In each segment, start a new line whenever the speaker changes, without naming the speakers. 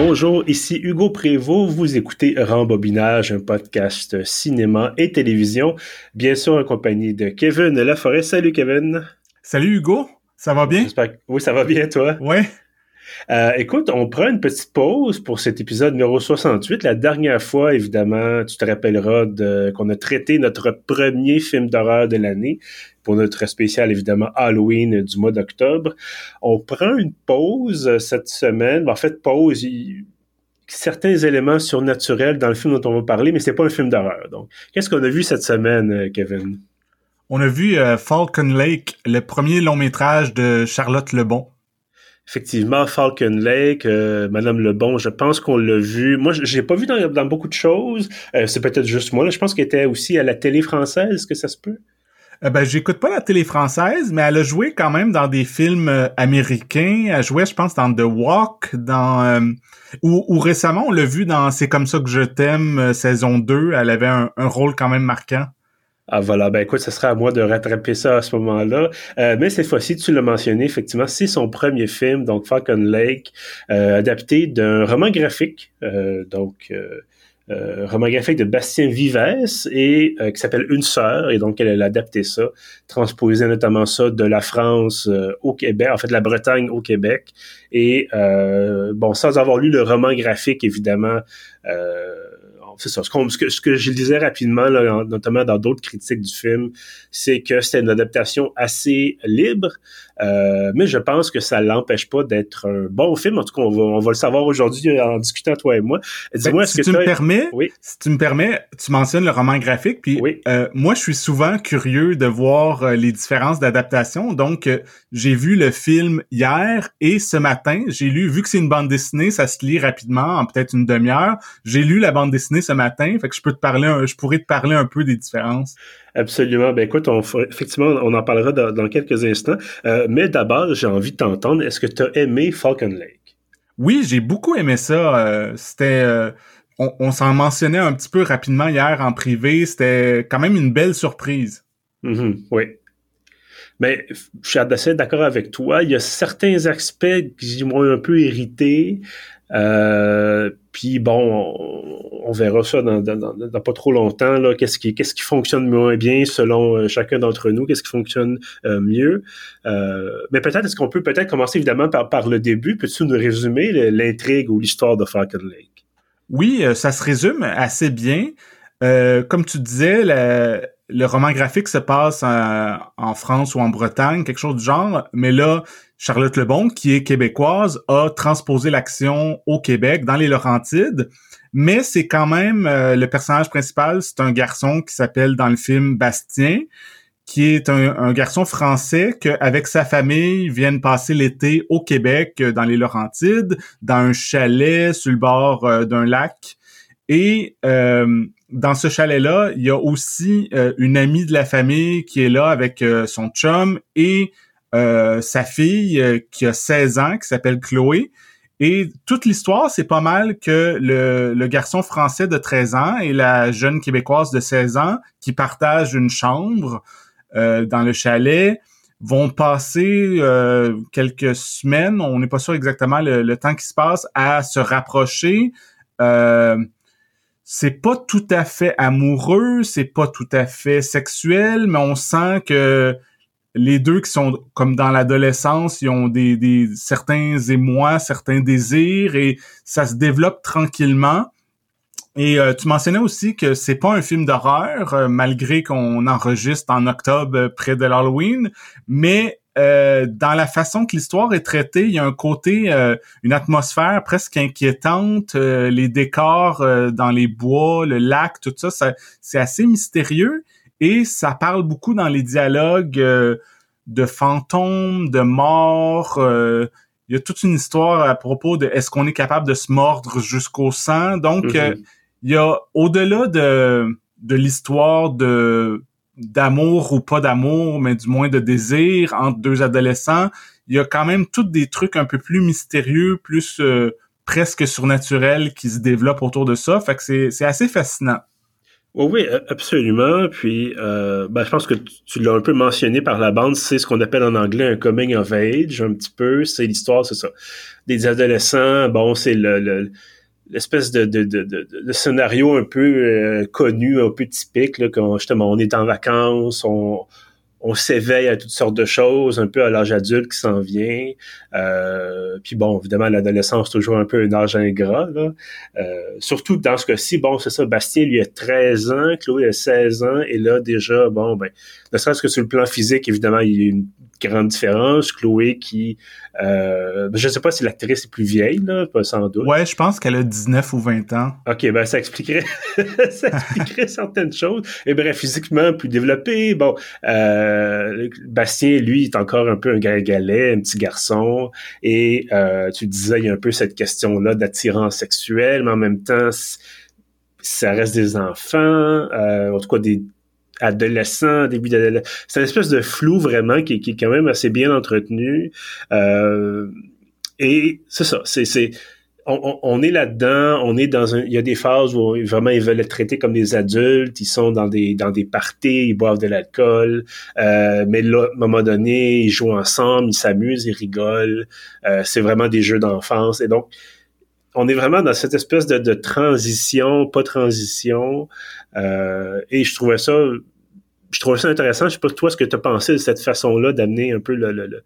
Bonjour, ici Hugo Prévost. Vous écoutez Rembobinage, un podcast cinéma et télévision, bien sûr en compagnie de Kevin Laforêt. Salut Kevin.
Salut Hugo, ça va bien?
Oui, ça va bien toi?
Ouais.
Euh, écoute, on prend une petite pause pour cet épisode numéro 68. La dernière fois, évidemment, tu te rappelleras qu'on a traité notre premier film d'horreur de l'année pour notre spécial, évidemment, Halloween du mois d'octobre. On prend une pause cette semaine. En fait, pause, certains éléments surnaturels dans le film dont on va parler, mais c'est pas un film d'horreur. Donc, qu'est-ce qu'on a vu cette semaine, euh, Kevin?
On a vu euh, Falcon Lake, le premier long métrage de Charlotte Lebon
effectivement, Falcon Lake, euh, Madame Lebon, je pense qu'on l'a vu. Moi, j'ai pas vu dans, beaucoup de choses. Euh, c'est peut-être juste moi. Là. Je pense qu'elle était aussi à la télé française. Est-ce que ça se peut?
Euh, ben, j'écoute pas la télé française, mais elle a joué quand même dans des films euh, américains. Elle jouait, je pense, dans The Walk, dans ou, récemment, on l'a vu dans C'est comme ça que je t'aime, saison 2. Elle avait un rôle quand même marquant.
Ah voilà, ben écoute, ce sera à moi de rattraper ça à ce moment-là. Euh, mais cette fois-ci, tu l'as mentionné, effectivement, c'est son premier film, donc Falcon Lake, euh, adapté d'un roman graphique, euh, donc roman graphique de Bastien Vives et qui s'appelle Une sœur, et donc elle a adapté ça, transposé notamment ça de la France au Québec, en fait de la Bretagne au Québec. Et bon, sans avoir lu le roman graphique, évidemment. Euh, c'est ça. Ce, que, ce que je disais rapidement, notamment dans d'autres critiques du film, c'est que c'était une adaptation assez libre, euh, mais je pense que ça l'empêche pas d'être un bon film. En tout cas, on va, on va le savoir aujourd'hui en discutant toi et moi.
Dis-moi, ben, si tu me permets, oui. si tu me permets, tu mentionnes le roman graphique, puis euh, moi, je suis souvent curieux de voir euh, les différences d'adaptation. Donc, j'ai vu le film hier et ce matin, j'ai lu, vu que c'est une bande dessinée, ça se lit rapidement, en peut-être une demi-heure. J'ai lu la bande dessinée ce matin, fait que je peux te parler, je pourrais te parler un peu des différences.
Absolument. Ben écoute, on, effectivement, on en parlera dans, quelques instants. Euh, mais d'abord, j'ai envie de t'entendre. Est-ce que tu as aimé Falcon Lake?
Oui, j'ai beaucoup aimé ça. Euh, c'était, euh, on, s'en mentionnait un petit peu rapidement hier en privé. C'était quand même une belle surprise.
Mm-hmm. oui. Mais je suis assez d'accord avec toi. Il y a certains aspects qui m'ont un peu irrité. Euh, puis bon, on, verra ça dans, pas trop longtemps. Qu'est-ce qui, fonctionne moins bien selon euh, chacun d'entre nous, qu'est-ce qui fonctionne euh, mieux. mais peut-être est-ce qu'on peut peut-être commencer évidemment par, le début. Peux-tu nous résumer l'intrigue ou l'histoire de Falcon Lake?
Oui, ça se résume assez bien. comme tu disais, le roman graphique se passe en, France ou en Bretagne, quelque chose du genre, mais là, Charlotte Lebon, qui est québécoise, a transposé l'action au Québec, dans les Laurentides, mais c'est quand même euh, le personnage principal, c'est un garçon qui s'appelle dans le film Bastien, qui est un, garçon français qu'avec sa famille viennent passer l'été au Québec, euh, dans les Laurentides, dans un chalet sur le bord euh, d'un lac. Et dans ce chalet-là, il y a aussi une amie de la famille qui est là avec son chum et sa fille qui a 16 ans, qui s'appelle Chloé. Et toute l'histoire, c'est pas mal que le, le, garçon français de 13 ans et la jeune québécoise de 16 ans qui partagent une chambre euh, dans le chalet vont passer quelques semaines, on n'est pas sûr exactement le, temps qui se passe, à se rapprocher. c'est pas tout à fait amoureux, c'est pas tout à fait sexuel, mais on sent que les deux qui sont comme dans l'adolescence, ils ont des, certains émois, certains désirs et ça se développe tranquillement. Et euh, tu mentionnais aussi que c'est pas un film d'horreur, euh, malgré qu'on enregistre en octobre euh, près de l'Halloween, mais dans la façon que l'histoire est traitée, il y a un côté, une atmosphère presque inquiétante, les décors dans les bois, le lac, tout ça, ça c'est assez mystérieux. Et ça parle beaucoup dans les dialogues euh, de fantômes, de morts. Euh, il y a toute une histoire à propos de est-ce qu'on est capable de se mordre jusqu'au sang? Donc, mm-hmm. euh, il y a au-delà de, de l'histoire de d'amour ou pas d'amour, mais du moins de désir entre deux adolescents, il y a quand même tous des trucs un peu plus mystérieux, plus presque surnaturels qui se développent autour de ça. Fait que c'est assez fascinant.
Oui, absolument. Puis, euh, ben, je pense que tu, l'as un peu mentionné par la bande, c'est ce qu'on appelle en anglais un coming of age, un petit peu. C'est l'histoire, c'est ça. Des adolescents, bon, c'est le, l'espèce de, de, de, de, scénario un peu euh, connu, un peu typique, là, quand justement on est en vacances, on, on s'éveille à toutes sortes de choses, un peu à l'âge adulte qui s'en vient. Euh, puis bon, évidemment, l'adolescence, toujours un peu un âge ingrat. Là. Euh, surtout dans ce cas-ci, bon, c'est ça, Bastien, lui, a 13 ans, Chloé a 16 ans, et là, déjà, bon, ben, ne serait-ce que sur le plan physique, évidemment, il y a une grande différence. Chloé qui, euh, je ne sais pas si l'actrice est plus vieille, là, pas sans doute.
Ouais, je pense qu'elle a 19 ou 20 ans.
Ok, ben ça expliquerait, ça expliquerait certaines choses. Et bref, physiquement plus développé. Bon, euh, Bastien, lui, est encore un peu un galet, un petit garçon. Et euh, tu disais, il y a un peu cette question-là d'attirance sexuelle, mais en même temps, ça reste des enfants, euh, en tout cas des adolescent, début d'adolescent. C'est une espèce de flou vraiment qui, est quand même assez bien entretenu. Euh, et c'est ça, on, est là-dedans, on est dans un, il y a des phases où vraiment ils veulent être traités comme des adultes, ils sont dans des dans des parties, ils boivent de l'alcool, euh, mais là, à un moment donné, ils jouent ensemble, ils s'amusent, ils rigolent, euh, c'est vraiment des jeux d'enfance et donc on est vraiment dans cette espèce de, transition, pas transition, euh, et je trouvais ça, je trouvais ça intéressant. Je sais pas toi ce que tu as pensé de cette façon-là d'amener un peu le, le,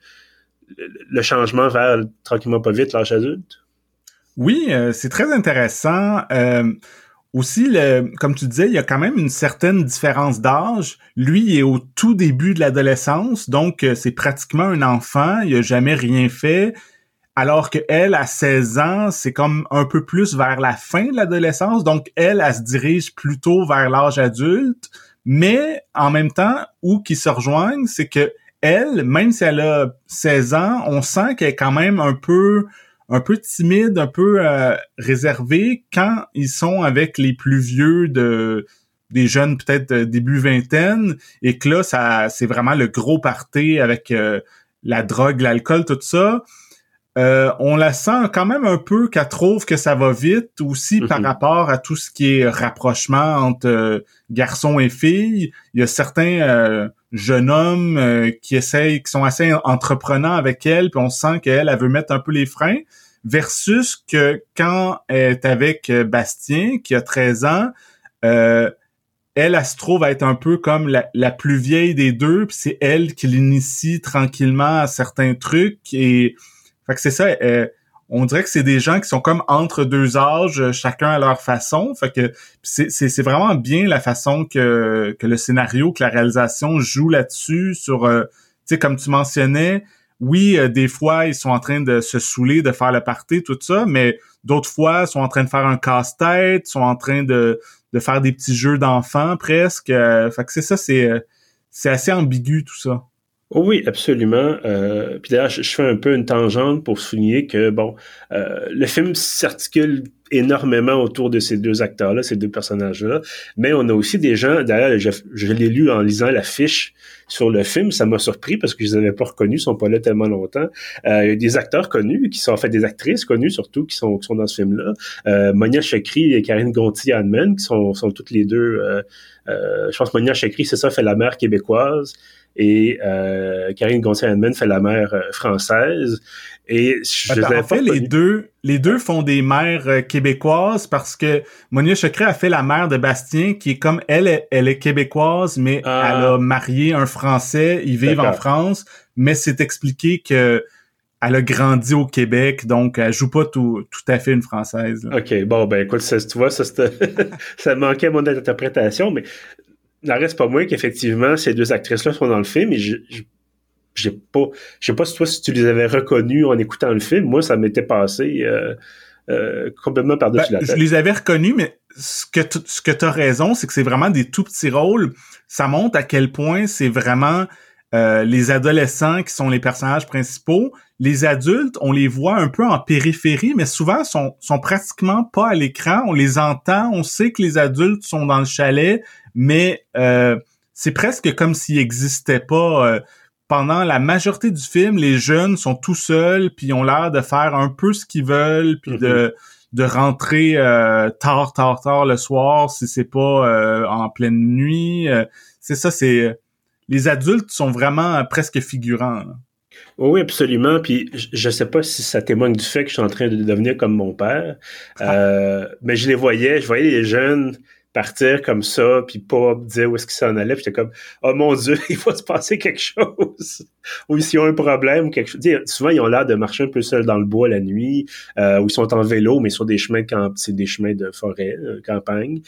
le, changement vers tranquillement pas vite l'âge adulte?
Oui, euh, c'est très intéressant. Euh, aussi, le, comme tu disais, il y a quand même une certaine différence d'âge. Lui est au tout début de l'adolescence, donc c'est pratiquement un enfant. Il a jamais rien fait. Alors que elle, à 16 ans, c'est comme un peu plus vers la fin de l'adolescence. Donc, elle, elle se dirige plutôt vers l'âge adulte. Mais en même temps, où qu'ils se rejoignent, c'est que elle, même si elle a 16 ans, on sent qu'elle est quand même un peu un peu timide, un peu euh, réservée quand ils sont avec les plus vieux de des jeunes peut-être début vingtaine et que là ça c'est vraiment le gros party avec euh, la drogue, l'alcool, tout ça. Euh, on la sent quand même un peu qu'elle trouve que ça va vite aussi par mhm. rapport à tout ce qui est rapprochement entre euh, garçons et filles. Il y a certains euh, jeunes hommes qui essayent, qui sont assez entreprenants avec elle, puis on sent qu'elle, elle veut mettre un peu les freins. Versus que quand elle est avec Bastien, qui a 13 ans, elle, elle, se trouve à être un peu comme la, plus vieille des deux, puis c'est elle qui l'initie tranquillement à certains trucs et fait que c'est ça. Euh, on dirait que c'est des gens qui sont comme entre deux âges, euh, chacun à leur façon. Fait que c'est vraiment bien la façon que, que le scénario, que la réalisation joue là-dessus. Sur, euh, tu sais, comme tu mentionnais, oui, des fois ils sont en train de se saouler, de faire le party, tout ça, mais d'autres fois ils sont en train de faire un casse-tête, sont en train de, de faire des petits jeux d'enfants presque. fait que c'est ça, c'est c'est assez ambigu tout ça.
Oh oui, absolument. Euh, puis d'ailleurs, je, fais un peu une tangente pour souligner que bon, euh, le film s'articule énormément autour de ces deux acteurs-là, ces deux personnages-là, mais on a aussi des gens. D'ailleurs, je, l'ai lu en lisant l'affiche sur le film, ça m'a surpris parce que je les avais pas reconnus, ils sont pas là tellement longtemps. Euh, il y a des acteurs connus qui sont en fait des actrices connues surtout qui sont qui sont dans ce film-là. Euh, Monia Chakri et Karine Gonti-Hanman qui sont sont toutes les deux. Euh, euh, je pense Monia Chakri, c'est ça, fait la mère québécoise et euh, Karine Gontier-Hanman fait la mère euh, française. Et je
Attends, en fait, les deux, les deux font des mères euh, québécoises parce que Monia Chokri a fait la mère de Bastien, qui est comme elle, elle est québécoise, mais ah. elle a marié un Français, ils vivent en France, mais c'est expliqué que elle a grandi au Québec, donc elle joue pas tout, tout à fait une française.
OK, bon, ben écoute, ça, tu vois, ça, ça manquait à mon interprétation, mais n'en reste pas moins qu'effectivement, ces deux actrices-là sont dans le film et je, j'ai pas, je sais pas si toi, si tu les avais reconnues en écoutant le film, moi, ça m'était passé euh, euh, complètement par-dessus
ben,
la tête.
Je les avais reconnues, mais ce que tu, ce que as raison, c'est que c'est vraiment des tout petits rôles. Ça montre à quel point c'est vraiment euh, les adolescents qui sont les personnages principaux. Les adultes, on les voit un peu en périphérie, mais souvent sont, sont pratiquement pas à l'écran. On les entend, on sait que les adultes sont dans le chalet, mais euh, c'est presque comme s'ils n'existaient pas. Euh, pendant la majorité du film, les jeunes sont tout seuls, puis ont l'air de faire un peu ce qu'ils veulent, puis de, de rentrer euh, tard, tard, tard le soir si c'est pas euh, en pleine nuit. c'est ça, c'est les adultes sont vraiment presque figurants.
Oui, absolument. Puis je sais pas si ça témoigne du fait que je suis en train de devenir comme mon père, ah. mais je les voyais, je voyais les jeunes partir comme ça, puis pas dire où est-ce qu'ils s'en allaient. J'étais comme, oh mon Dieu, il va se passer quelque chose. ou s'ils ont un problème, quelque chose. souvent, ils ont l'air de marcher un peu seuls dans le bois la nuit, euh, ou ils sont en vélo, mais sur des chemins, c'est des chemins de forêt, euh, campagne.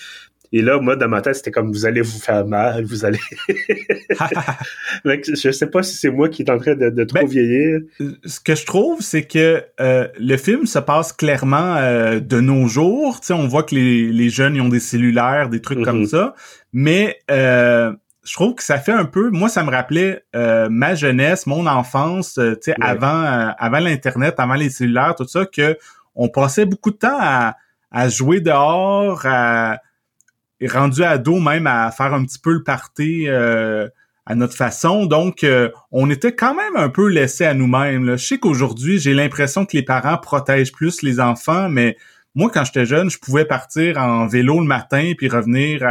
Et là, moi, dans ma tête, c'était comme vous allez vous faire mal, vous allez. je sais pas si c'est moi qui est en train de, trop ben, vieillir.
Ce que je trouve, c'est que euh, le film se passe clairement euh, de nos jours. On voit que les, les jeunes ils ont des cellulaires, des trucs comme mhm. ça. Mais euh, je trouve que ça fait un peu. Moi, ça me rappelait ma jeunesse, mon enfance. tu sais, avant, avant l'internet, avant les cellulaires, tout ça, que on passait beaucoup de temps à, à jouer dehors, à rendu ado même à faire un petit peu le party euh, à notre façon. Donc, euh, on était quand même un peu laissé à nous-mêmes. Je sais qu'aujourd'hui, j'ai l'impression que les parents protègent plus les enfants, mais moi, quand j'étais jeune, je pouvais partir en vélo le matin puis revenir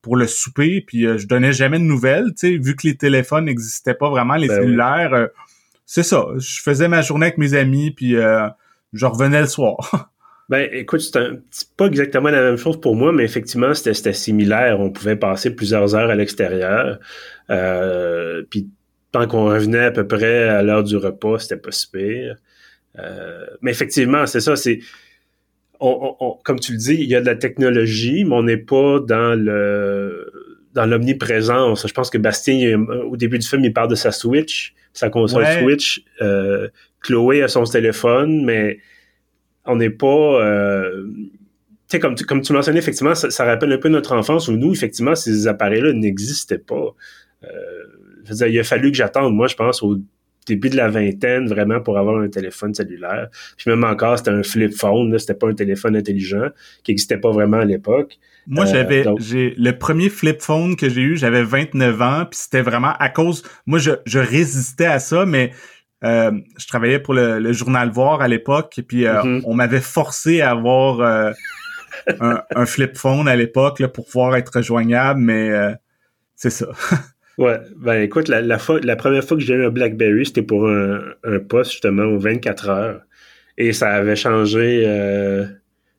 pour le souper, puis euh, je donnais jamais de nouvelles, tu sais, vu que les téléphones n'existaient pas vraiment, les ben cellulaires. c'est ça, je faisais ma journée avec mes amis, puis je revenais le soir.
Ben, écoute, c'est pas exactement la même chose pour moi, mais effectivement, c'était similaire. On pouvait passer plusieurs heures à l'extérieur. Euh, puis tant qu'on revenait à peu près à l'heure du repas, c'était pas si pire. Euh, mais effectivement, c'est ça, c'est. comme tu le dis, il y a de la technologie, mais on n'est pas dans le dans l'omniprésence. Je pense que Bastien, au début du film, il parle de sa Switch, sa console Switch. Euh, Chloé a son téléphone, mais on n'est pas euh, tu sais comme tu, comme tu mentionnais effectivement ça, rappelle un peu notre enfance où nous effectivement ces appareils-là n'existaient pas. Euh, je veux dire, il a fallu que j'attende moi je pense au début de la vingtaine vraiment pour avoir un téléphone cellulaire. Puis même encore c'était un flip phone c'était pas un téléphone intelligent qui n'existait pas vraiment à l'époque.
Moi, euh, j'avais, j'ai le premier flip phone que j'ai eu, j'avais 29 ans, puis c'était vraiment à cause, moi, je, je résistais à ça, mais euh, je travaillais pour le, journal Voir à l'époque, et puis euh, mm-hmm. on m'avait forcé à avoir euh, un, flip phone à l'époque pour pouvoir être rejoignable, mais c'est ça.
ouais, ben écoute, la, la, fois, la première fois que j'ai eu un BlackBerry, c'était pour un, un poste justement aux 24 heures, et ça avait changé.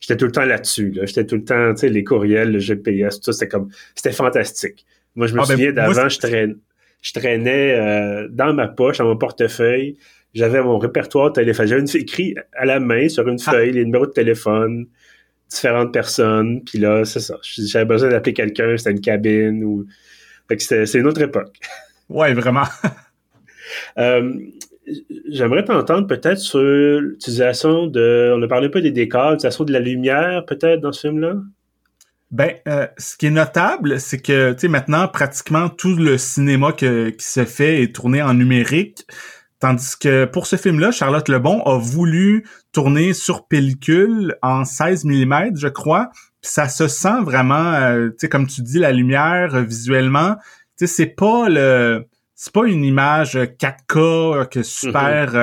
J'étais tout le temps là-dessus. Là. J'étais tout le temps, tu sais, les courriels, le GPS, tout ça, c'était comme, c'était fantastique. Moi, je me ah, ben, souviens d'avant, je traîne je traînais euh, dans ma poche, dans mon portefeuille. J'avais mon répertoire téléphone. J'avais écrit à la main sur une ah. feuille les numéros de téléphone, différentes personnes. Puis là, c'est ça. J'avais besoin d'appeler quelqu'un, c'était une cabine ou. Fait que c'est une autre époque.
Ouais, vraiment.
euh, J'aimerais t'entendre peut-être sur l'utilisation de. On a parlé un peu des décors, l'utilisation de la lumière, peut-être, dans ce film-là?
Ben, euh, ce qui est notable, c'est que, tu sais, maintenant, pratiquement tout le cinéma qui se fait est tourné en numérique. Tandis que pour ce film-là, Charlotte Lebon a voulu tourner sur pellicule en 16 mm, je crois. ça se sent vraiment, euh, tu sais, comme tu dis, la lumière euh, visuellement. Tu sais, c'est pas le, c'est pas une image 4K que super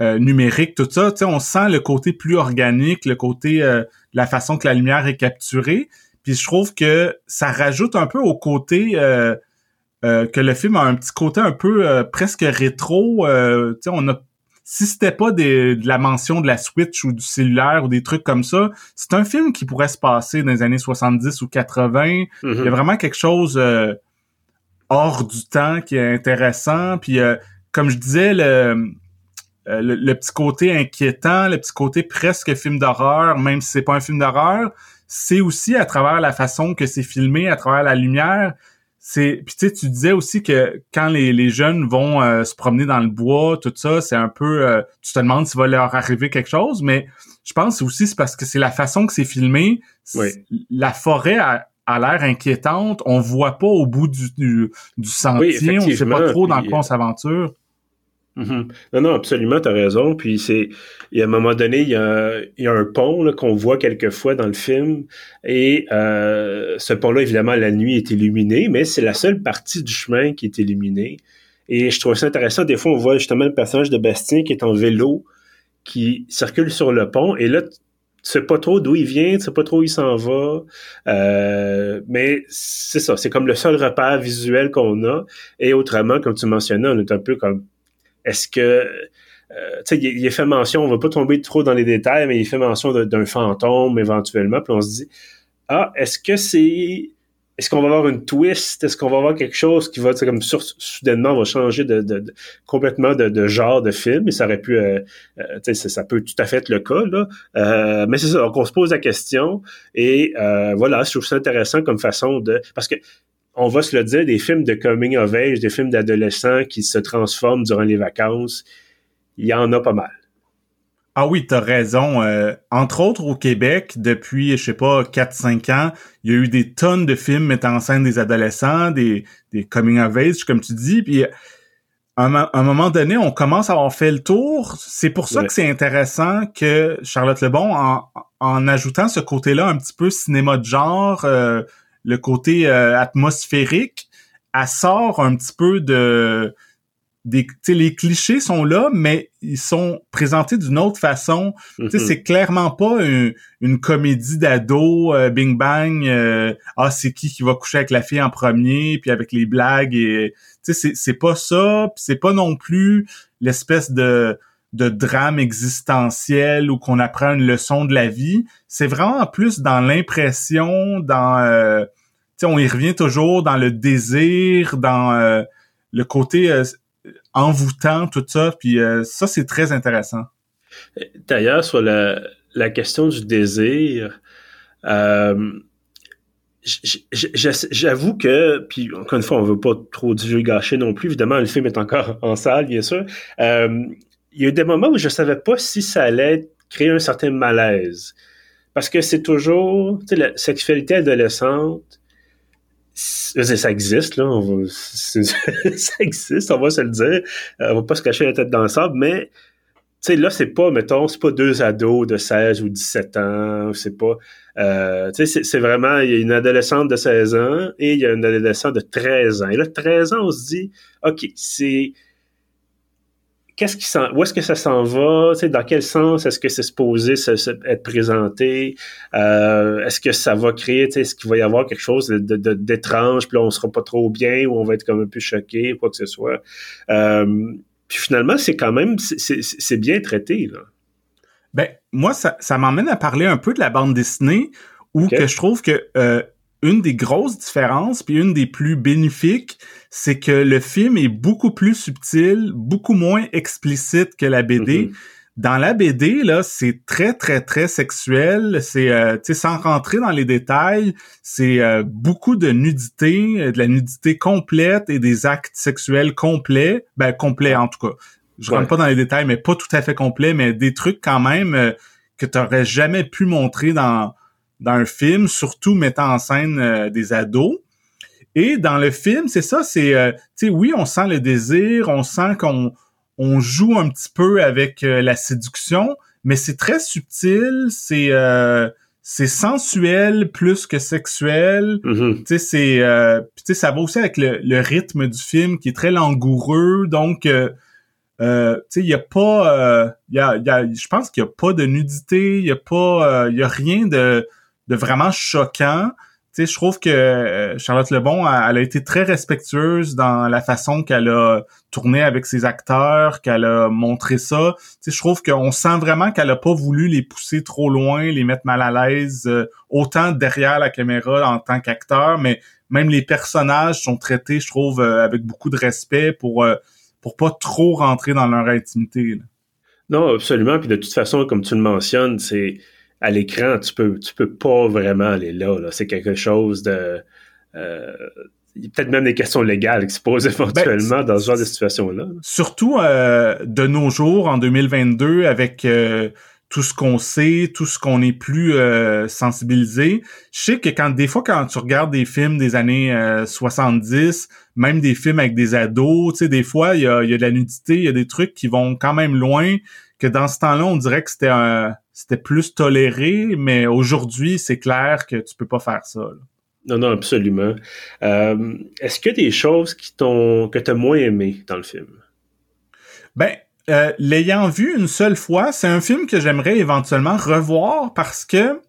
mm-hmm. numérique, tout ça. Tu sais, on sent le côté plus organique, le côté la façon que la lumière est capturée. Puis je trouve que ça rajoute un peu au côté euh, euh, que le film a un petit côté un peu euh, presque rétro. tu on a si c'était pas de la mention de la Switch ou du cellulaire ou des trucs comme ça, c'est un film qui pourrait se passer dans les années 70 ou 80. Mm-hmm. Il y a vraiment quelque chose hors du temps qui est intéressant. Puis comme je disais, le, euh, le, petit côté inquiétant, le petit côté presque film d'horreur, même si c'est pas un film d'horreur, c'est aussi à travers la façon que c'est filmé, à travers la lumière. C'est puis tu sais, tu disais aussi que quand les, les jeunes vont euh, se promener dans le bois, tout ça, c'est un peu, euh, tu te demandes s'il va leur arriver quelque chose, mais je pense aussi c'est parce que c'est la façon que c'est filmé. La forêt a, l'air inquiétante, on voit pas au bout du, du, sentier, on sait pas trop dans quoi on s'aventure.
Mhm. Non, non, absolument, tu as raison. Puis c'est, a un moment donné, il y a, il y a un pont qu'on voit quelquefois dans le film. Et euh, ce pont-là, évidemment, la nuit est illuminé, mais c'est la seule partie du chemin qui est illuminée. Et je trouve ça intéressant. Des fois, on voit justement le personnage de Bastien qui est en vélo, qui circule sur le pont. Et là, sais pas trop d'où il vient, tu sais pas trop où il s'en va. Euh, mais c'est ça, c'est comme le seul repère visuel qu'on a. Et autrement, comme tu mentionnais, on est un peu comme est-ce que euh, tu sais, il, il, fait mention, on va pas tomber trop dans les détails, mais il fait mention d'un fantôme éventuellement, puis on se dit Ah, est-ce que c'est est-ce qu'on va avoir une twist? Est-ce qu'on va avoir quelque chose qui va, comme soudainement, va changer de, de, complètement de, genre de film? Et ça aurait pu, euh, euh ça, peut tout à fait être le cas, là. Mais c'est ça, donc on se pose la question. Et voilà, je trouve ça intéressant comme façon de... Parce que on va se le dire, des films de coming of age, des films d'adolescents qui se transforment durant les vacances, il y en a pas mal.
Ah oui, t'as raison. Euh, entre autres, au Québec, depuis, je sais pas, 4-5 ans, il y a eu des tonnes de films mettant en scène des adolescents, des, des coming of age, comme tu dis. Puis, à un, moment donné, on commence à avoir fait le tour. C'est pour ça que c'est intéressant que Charlotte Lebon, en, en ajoutant ce côté-là un petit peu cinéma de genre, euh, le côté euh, atmosphérique, elle sort un petit peu de des, les clichés sont là, mais ils sont présentés d'une autre façon. Mm C'est clairement pas une comédie d'ado, euh, Bing Bang, euh, ah c'est qui qui va coucher avec la fille en premier, puis avec les blagues et c'est c'est pas ça, c'est pas non plus l'espèce de de drame existentiel ou qu'on apprend une leçon de la vie. C'est vraiment plus dans l'impression, dans euh, on y revient toujours dans le désir, dans euh, le côté envoûtant, tout ça. Puis euh, ça, c'est très intéressant.
D'ailleurs, sur la, la, question du désir, euh, j'avoue que, puis encore une fois, on veut pas trop gâcher non plus. Évidemment, le film est encore en salle, bien sûr. Euh, il y a eu des moments où je savais pas si ça allait créer un certain malaise. Parce que c'est toujours, tu sais, la sexualité adolescente, ça existe, là. Ça existe, on va se le dire. Euh, on va pas se cacher la tête dans le sable, mais tu sais, là, c'est pas, mettons, c'est pas deux ados de 16 ou 17 ans, c'est pas... Euh, tu sais, c'est vraiment, il y a une adolescente de 16 ans et il y a une adolescente de 13 ans. Et là, 13 ans, on se dit, OK, c'est qu'est-ce qui où est-ce que ça s'en va, dans quel sens est-ce que c'est supposé être présenté, euh, est-ce que ça va créer, est-ce qu'il va y avoir quelque chose d'étrange, de, puis là on sera pas trop bien ou on va être comme un peu choqué, quoi que ce soit? Euh, puis finalement, c'est quand même, c'est bien traité là.
Ben moi, ça, ça m'emmène à parler un peu de la bande dessinée où que je trouve que euh, une des grosses différences, puis une des plus bénéfiques, c'est que le film est beaucoup plus subtil, beaucoup moins explicite que la BD. Mm-hmm. Dans la BD, là, c'est très, très, très sexuel. C'est, euh, tu sais, sans rentrer dans les détails, c'est euh, beaucoup de nudité, euh, de la nudité complète et des actes sexuels complets. Ben, complets, en tout cas. Je rentre pas dans les détails, mais pas tout à fait complets, mais des trucs quand même que tu aurais jamais pu montrer dans dans un film, surtout mettant en scène euh, des ados. Et dans le film, c'est ça, c'est, euh, tu sais, oui, on sent le désir, on sent qu'on on joue un petit peu avec euh, la séduction, mais c'est très subtil, c'est c'est sensuel plus que sexuel.
Mm-hmm.
Tu sais, c'est, tu sais, ça va aussi avec le, le, rythme du film qui est très langoureux, donc. Euh, tu sais, il y a pas, il y a, y a, je pense qu'il y a pas de nudité, il y a pas, il y a rien de, de vraiment choquant. Tu sais, je trouve que euh, Charlotte Lebon, elle, a été très respectueuse dans la façon qu'elle a tourné avec ses acteurs, qu'elle a montré ça. Tu sais, je trouve qu'on sent vraiment qu'elle a pas voulu les pousser trop loin, les mettre mal à l'aise, euh, autant derrière la caméra en tant qu'acteur, mais même les personnages sont traités, je trouve, euh, avec beaucoup de respect pour pour pas trop rentrer dans leur intimité.
Non, absolument. Puis de toute façon, comme tu le mentionnes, c'est à l'écran, tu peux, tu peux pas vraiment aller là. C'est quelque chose de. Euh, il y a peut-être même des questions légales qui se posent ben, éventuellement dans ce genre de situation-là.
Surtout euh, de nos jours, en 2022, avec euh, tout ce qu'on sait, tout ce qu'on est plus sensibilisé. Je sais que quand des fois, quand tu regardes des films des années 70, même des films avec des ados, tu sais, des fois, il y a, y a de la nudité, il y a des trucs qui vont quand même loin, que dans ce temps-là, on dirait que c'était un c'était plus toléré, mais aujourd'hui, c'est clair que tu peux pas faire ça.
Non, non, absolument. Euh, est-ce qu'il y a des choses qui t'ont que tu as moins aimé dans le film?
Ben, euh, l'ayant vu une seule fois, c'est un film que j'aimerais éventuellement revoir parce que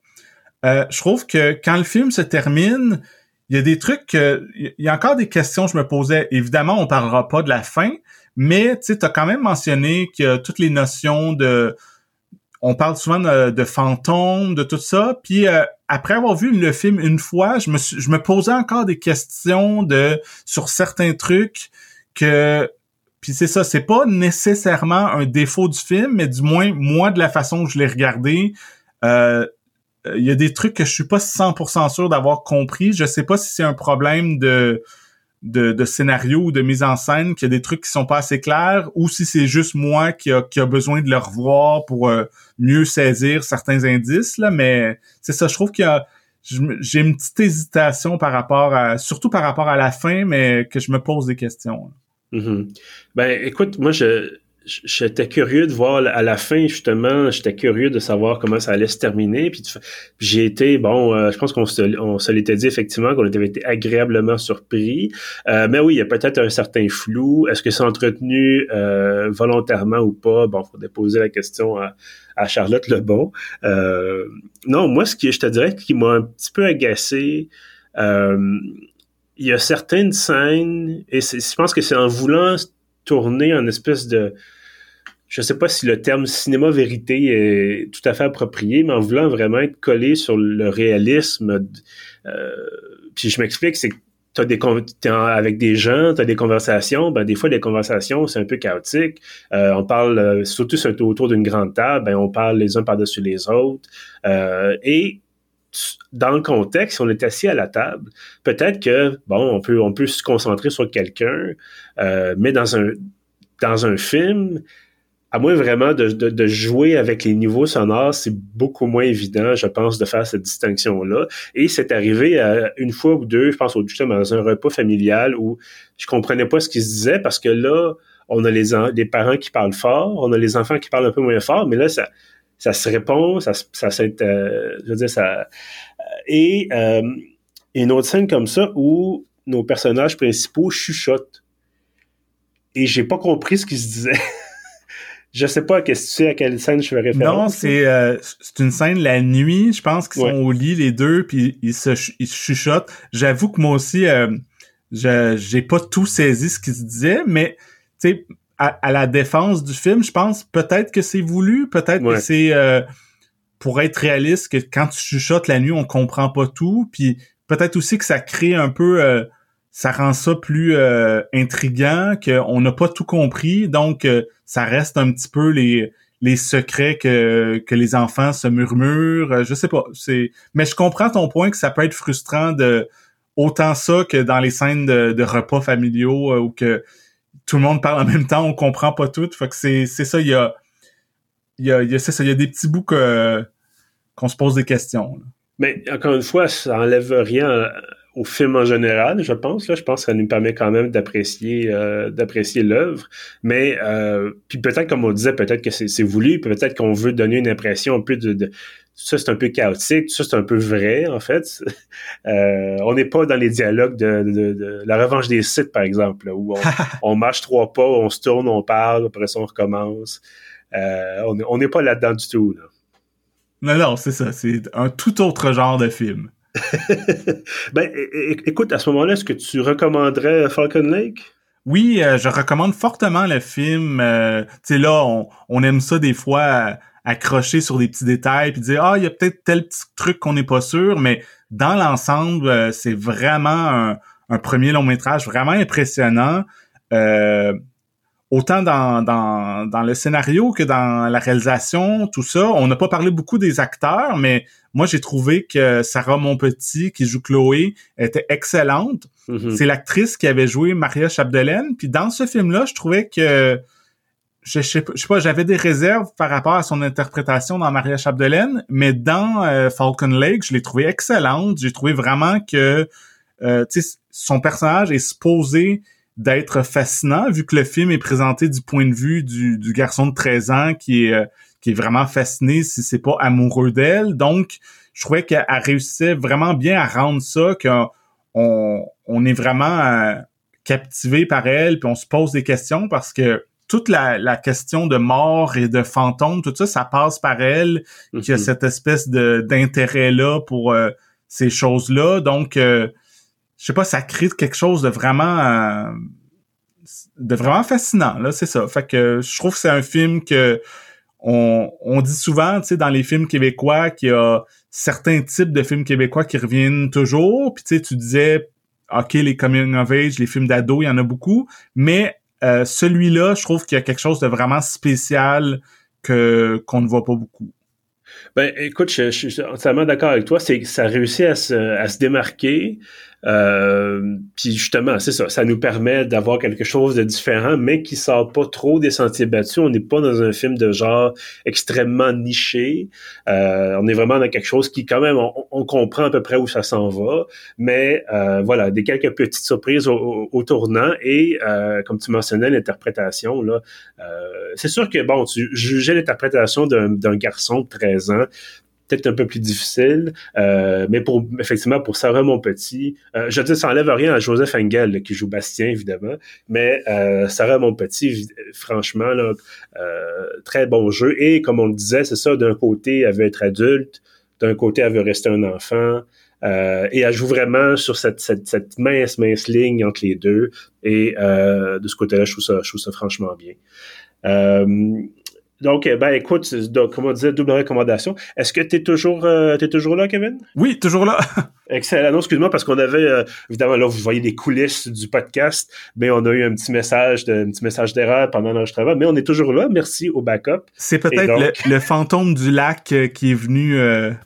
euh, je trouve que quand le film se termine, il y a des trucs que il y a encore des questions que je me posais. Évidemment, on parlera pas de la fin, mais tu as quand même mentionné que toutes les notions de on parle souvent de, fantômes, de tout ça. Puis euh, après avoir vu le film une fois, je me je me posais encore des questions de sur certains trucs que puis c'est ça, c'est pas nécessairement un défaut du film, mais du moins moi de la façon que je l'ai regardé, euh, il y a des trucs que je suis pas 100% sûr d'avoir compris. Je sais pas si c'est un problème de de, scénario ou de mise en scène, qu'il y a des trucs qui sont pas assez clairs, ou si c'est juste moi qui a, qui a besoin de le revoir pour euh, mieux saisir certains indices, là, mais c'est ça, je trouve qu'il a j'ai une petite hésitation par rapport à surtout par rapport à la fin, mais que je me pose des questions.
Mm-hmm. Ben écoute, moi je j'étais curieux de voir à la fin justement, j'étais curieux de savoir comment ça allait se terminer. Puis, j'ai été bon, euh, je pense qu'on se, on se l'était dit effectivement qu'on avait été agréablement surpris. Euh, mais oui, il y a peut-être un certain flou. Est-ce que c'est entretenu euh, volontairement ou pas? Bon, faut poser la question à, à Charlotte Lebon. non, moi, ce qui je te dirais qui m'a un petit peu agacé. il y a certaines scènes, et je pense que c'est en voulant tourner en espèce de je sais pas si le terme cinéma vérité est tout à fait approprié, mais en voulant vraiment être collé sur le réalisme. Euh, puis je m'explique, c'est que t'as des t'es avec des gens, tu as des conversations, ben des fois les conversations c'est un peu chaotique. Euh, on parle euh, surtout autour d'une grande table, ben on parle les uns par-dessus les autres. et dans le contexte, on est assis à la table, peut-être que bon, on peut on peut se concentrer sur quelqu'un, mais dans un dans un film, à moins vraiment de, de, jouer avec les niveaux sonores, c'est beaucoup moins évident, je pense, de faire cette distinction-là. Et c'est arrivé à une fois ou deux, je pense, au justement dans un repas familial où je comprenais pas ce qui se disait parce que là, on a les, les parents qui parlent fort, on a les enfants qui parlent un peu moins fort, mais là, ça, ça se répond, ça, ça, ça euh, je veux dire, ça. Euh, et euh, une autre scène comme ça où nos personnages principaux chuchotent. Et j'ai pas compris ce qu'ils se disaient. Je sais pas, qu'est-ce que tu sais à quelle scène je fais référence?
Non, c'est euh, c'est une scène la nuit, je pense qu'ils sont au lit les deux puis ils se ils chuchotent. J'avoue que moi aussi euh, je j'ai pas tout saisi ce qu'ils se disaient, mais tu sais à, la défense du film, je pense peut-être que c'est voulu, peut-être que c'est euh, pour être réaliste que quand tu chuchotes la nuit, on comprend pas tout, puis peut-être aussi que ça crée un peu euh, ça rend ça plus euh, intriguant, qu'on n'a pas tout compris, donc euh, ça reste un petit peu les les secrets que, que les enfants se murmurent. Euh, je sais pas. C'est mais je comprends ton point que ça peut être frustrant de autant ça que dans les scènes de, repas familiaux où que tout le monde parle en même temps, on comprend pas tout. Fait que c'est c'est ça. Il y a il y a, y a ça. Il y a des petits bouts que qu'on se pose des questions.
Mais encore une fois, ça enlève rien au film en général, je pense. Là, je pense que ça nous permet quand même d'apprécier euh, d'apprécier l'œuvre. Mais euh, puis peut-être, comme on disait, peut-être que c'est voulu, peut-être qu'on veut donner une impression un peu de, de ça c'est un peu chaotique, ça c'est un peu vrai en fait. Euh, on n'est pas dans les dialogues de, de, de, la revanche des sites par exemple, où on, on, marche trois pas, on se tourne, on parle, après ça on recommence. On n'est pas là-dedans du tout. Là.
Non, non, c'est ça. C'est un tout autre genre de film.
ben, écoute, à ce moment-là, est-ce que tu recommanderais Falcon Lake?
Oui, euh, je recommande fortement le film. Euh, tu sais, là, on, aime ça des fois accrocher sur des petits détails puis dire ah il y a peut-être tel petit truc qu'on n'est pas sûr mais dans l'ensemble euh, c'est vraiment un, premier long métrage vraiment impressionnant autant dans, dans, dans le scénario que dans la réalisation, tout ça. On n'a pas parlé beaucoup des acteurs, mais moi, j'ai trouvé que Sarah Monpetit, qui joue Chloé, était excellente. Mm-hmm. C'est l'actrice qui avait joué Maria Chapdelaine. Puis dans ce film-là, je trouvais que je, sais pas, j'avais des réserves par rapport à son interprétation dans Maria Chapdelaine, mais dans euh, Falcon Lake, je l'ai trouvé excellente. J'ai trouvé vraiment que euh, son personnage est supposé d'être fascinant vu que le film est présenté du point de vue du, du garçon de 13 ans qui est euh, qui est vraiment fasciné si c'est pas amoureux d'elle. Donc, je trouvais qu'elle réussissait vraiment bien à rendre ça qu'on on, est vraiment euh, captivé par elle puis on se pose des questions parce que toute la, la, question de mort et de fantôme, tout ça, ça passe par elle, qui a mhm. cette espèce de d'intérêt-là pour euh, ces choses-là. Donc, euh, je sais pas, ça crée quelque chose de vraiment euh, de vraiment fascinant, là, c'est ça. Fait que je trouve que c'est un film que on, on dit souvent, tu sais, dans les films québécois qu'il y a certains types de films québécois qui reviennent toujours. Puis tu sais, tu disais, OK, les coming of age, les films d'ado, il y en a beaucoup, mais euh, celui-là, je trouve qu'il y a quelque chose de vraiment spécial que qu'on ne voit pas beaucoup.
Ben, écoute, je, suis entièrement d'accord avec toi. C'est ça réussit à se, à se démarquer. Euh, puis justement, c'est ça, ça nous permet d'avoir quelque chose de différent, mais qui sort pas trop des sentiers battus. On n'est pas dans un film de genre extrêmement niché. Euh, on est vraiment dans quelque chose qui, quand même, on, comprend à peu près où ça s'en va, mais euh, voilà, des quelques petites surprises au, tournant et, euh, comme tu mentionnais, l'interprétation là. C'est sûr que bon, tu jugeais l'interprétation d'un garçon de 13 ans peut-être un peu plus difficile, euh, mais pour effectivement pour Sarah Monpetit, euh, je dis ça enlève rien à Joseph Engel qui joue Bastien évidemment, mais euh, Sarah Monpetit, franchement là, euh, très bon jeu et comme on le disait, c'est ça d'un côté elle veut être adulte, d'un côté elle veut rester un enfant. Euh, et elle joue vraiment sur cette, cette, cette, mince, mince ligne entre les deux. Et euh, de ce côté-là, je trouve ça, je trouve ça franchement bien. Euh, donc, eh ben, écoute, donc, comme on disait, double recommandation. Est-ce que tu es toujours, euh, es toujours là, Kevin?
Oui, toujours là.
Excellent. Non, excuse-moi, parce qu'on avait, euh, évidemment, là, vous voyez les coulisses du podcast, mais on a eu un petit message de, un petit message d'erreur pendant l'enregistrement, mais on est toujours là. Merci au backup.
C'est peut-être le, fantôme du lac euh, qui est venu,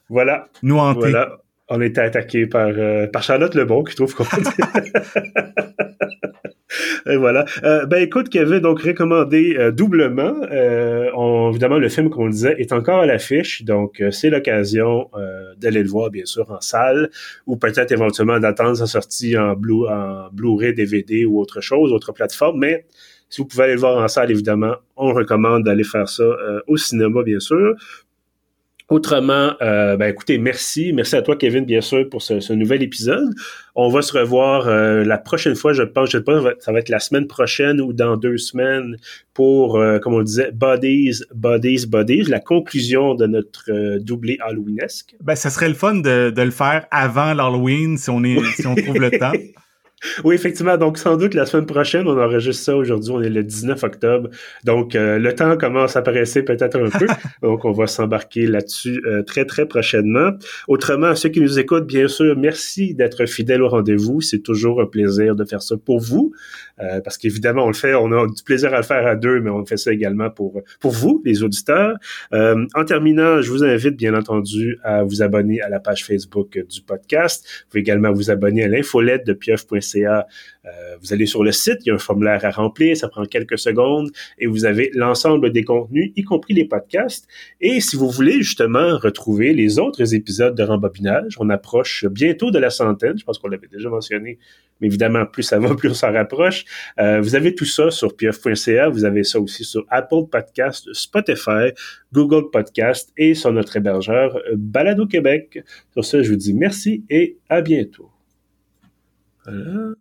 voilà.
nous hanter. Voilà.
On a été attaqué par, par Charlotte Lebon, qui trouve qu'on Voilà. Euh, ben écoute, Kevin, donc recommandé euh, doublement. Euh, évidemment, le film, comme on le disait, est encore à l'affiche, donc c'est l'occasion d'aller le voir, bien sûr, en salle, ou peut-être éventuellement d'attendre sa sortie en, Blu en Blu-ray, DVD ou autre chose, autre plateforme. Mais si vous pouvez aller le voir en salle, évidemment, on recommande d'aller faire ça au cinéma, bien sûr. Autrement, euh, ben écoutez, merci. Merci à toi, Kevin, bien sûr, pour ce, nouvel épisode. On va se revoir euh, la prochaine fois, je pense, je sais pas, ça va être la semaine prochaine ou dans deux semaines pour, euh, comme on le disait, Bodies, Bodies, Bodies, la conclusion de notre doublé Halloweenesque.
Ben, ça serait le fun de, de le faire avant l'Halloween si on est, si on trouve le temps.
Oui, effectivement. Donc, sans doute, la semaine prochaine, on enregistre ça aujourd'hui. On est le 19 octobre. Donc, euh, le temps commence à presser peut-être un peu. Donc, on va s'embarquer là-dessus euh, très, très prochainement. Autrement, ceux qui nous écoutent, bien sûr, merci d'être fidèles au rendez-vous. C'est toujours un plaisir de faire ça pour vous. Euh, parce qu'évidemment, on le fait, on a du plaisir à le faire à deux, mais on fait ça également pour, pour vous, les auditeurs. en terminant, je vous invite, bien entendu, à vous abonner à la page Facebook du podcast. Vous pouvez également vous abonner à l'infolette de pieuf.ca euh, vous allez sur le site, il y a un formulaire à remplir, ça prend quelques secondes et vous avez l'ensemble des contenus, y compris les podcasts. Et si vous voulez justement retrouver les autres épisodes de Rembobinage, on approche bientôt de la centaine, je pense qu'on l'avait déjà mentionné, mais évidemment, plus ça va, plus on s'en rapproche. Euh, vous avez tout ça sur pieuf.ca, vous avez ça aussi sur Apple Podcast, Spotify, Google Podcast et sur notre hébergeur Balado Québec. Sur ce, je vous dis merci et à bientôt. 嗯。